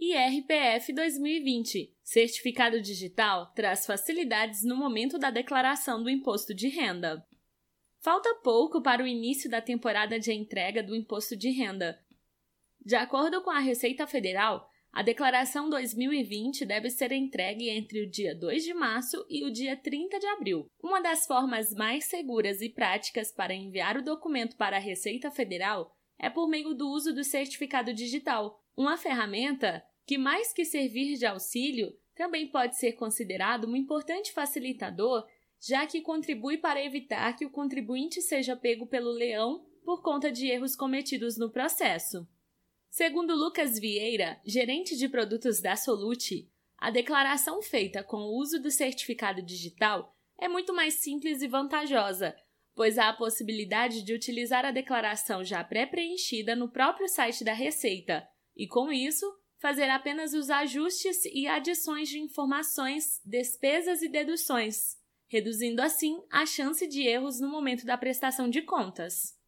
e RPF 2020. Certificado digital traz facilidades no momento da declaração do imposto de renda. Falta pouco para o início da temporada de entrega do imposto de renda. De acordo com a Receita Federal, a declaração 2020 deve ser entregue entre o dia 2 de março e o dia 30 de abril. Uma das formas mais seguras e práticas para enviar o documento para a Receita Federal é por meio do uso do certificado digital, uma ferramenta que, mais que servir de auxílio, também pode ser considerado um importante facilitador, já que contribui para evitar que o contribuinte seja pego pelo leão por conta de erros cometidos no processo. Segundo Lucas Vieira, gerente de produtos da Solute, a declaração feita com o uso do certificado digital é muito mais simples e vantajosa, pois há a possibilidade de utilizar a declaração já pré-preenchida no próprio site da Receita e, com isso, fazer apenas os ajustes e adições de informações, despesas e deduções, reduzindo assim a chance de erros no momento da prestação de contas.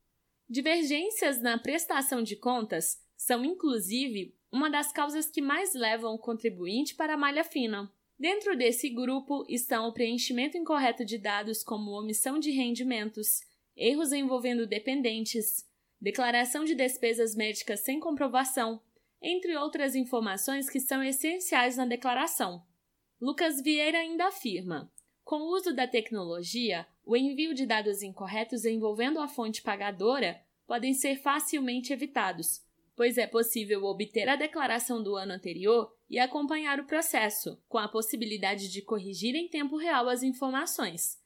Divergências na prestação de contas são, inclusive, uma das causas que mais levam o contribuinte para a malha fina. Dentro desse grupo estão o preenchimento incorreto de dados, como omissão de rendimentos, erros envolvendo dependentes, declaração de despesas médicas sem comprovação, entre outras informações que são essenciais na declaração. Lucas Vieira ainda afirma: com o uso da tecnologia, o envio de dados incorretos envolvendo a fonte pagadora podem ser facilmente evitados, pois é possível obter a declaração do ano anterior e acompanhar o processo, com a possibilidade de corrigir em tempo real as informações.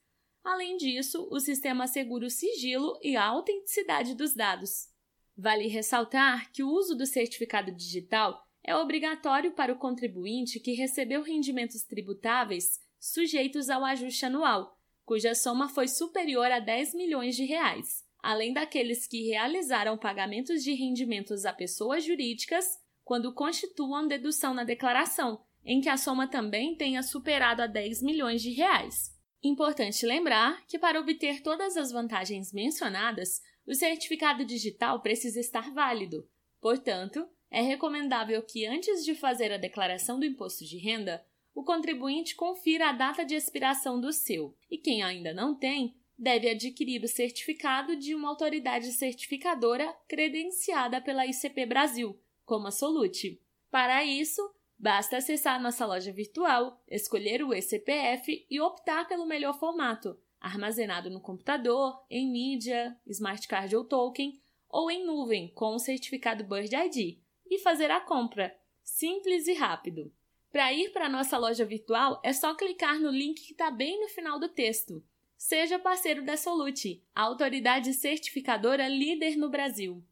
Além disso, o sistema assegura o sigilo e a autenticidade dos dados. Vale ressaltar que o uso do certificado digital é obrigatório para o contribuinte que recebeu rendimentos tributáveis sujeitos ao ajuste anual, cuja soma foi superior a 10 milhões de reais, além daqueles que realizaram pagamentos de rendimentos a pessoas jurídicas quando constituam dedução na declaração, em que a soma também tenha superado a 10 milhões de reais. Importante lembrar que para obter todas as vantagens mencionadas, o certificado digital precisa estar válido. Portanto, é recomendável que antes de fazer a declaração do imposto de renda, o contribuinte confira a data de expiração do seu, e quem ainda não tem, deve adquirir o certificado de uma autoridade certificadora credenciada pela ICP Brasil, como a Solute. Para isso, basta acessar nossa loja virtual, escolher o ECPF e optar pelo melhor formato, armazenado no computador, em mídia, smart card ou token, ou em nuvem com o certificado Bird ID, e fazer a compra, simples e rápido. Para ir para a nossa loja virtual, é só clicar no link que está bem no final do texto. Seja parceiro da Solute, a autoridade certificadora líder no Brasil.